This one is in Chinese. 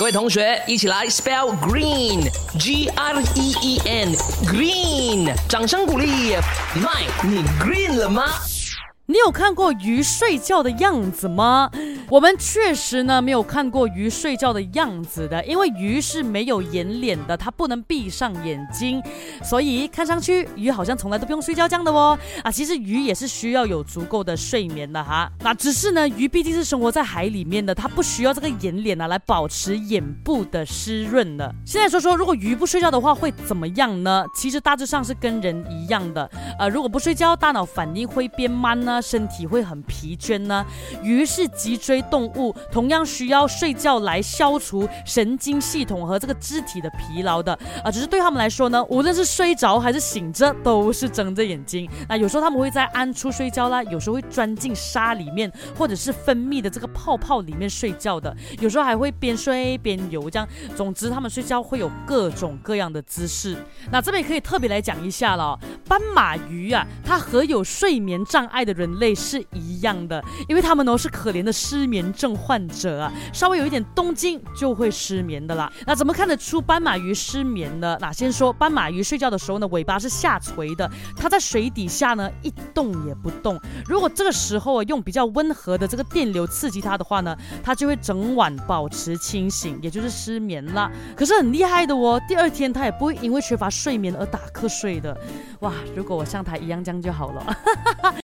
各位同学，一起来 spell green，G R E E N，green，掌声鼓励。Mike，，你 green 了吗？你有看过鱼睡觉的样子吗？我们确实呢没有看过鱼睡觉的样子的，因为鱼是没有眼脸的，它不能闭上眼睛，所以看上去鱼好像从来都不用睡觉这样的哦。啊，其实鱼也是需要有足够的睡眠的哈。那只是呢，鱼毕竟是生活在海里面的，它不需要这个眼脸啊来保持眼部的湿润的。现在说说，如果鱼不睡觉的话会怎么样呢？其实大致上是跟人一样的。呃，如果不睡觉，大脑反应会变慢呢。身体会很疲倦呢。鱼是脊椎动物，同样需要睡觉来消除神经系统和这个肢体的疲劳的啊。只是对他们来说呢，无论是睡着还是醒着，都是睁着眼睛。那有时候他们会在暗处睡觉啦，有时候会钻进沙里面，或者是分泌的这个泡泡里面睡觉的。有时候还会边睡边游，这样。总之，他们睡觉会有各种各样的姿势。那这边可以特别来讲一下了，斑马鱼啊，它和有睡眠障碍的人。类是一样的，因为他们呢是可怜的失眠症患者啊，稍微有一点动静就会失眠的啦。那怎么看得出斑马鱼失眠呢？那先说斑马鱼睡觉的时候呢，尾巴是下垂的，它在水底下呢一动也不动。如果这个时候啊用比较温和的这个电流刺激它的话呢，它就会整晚保持清醒，也就是失眠了。可是很厉害的哦，第二天它也不会因为缺乏睡眠而打瞌睡的。哇，如果我像他一样这样就好了。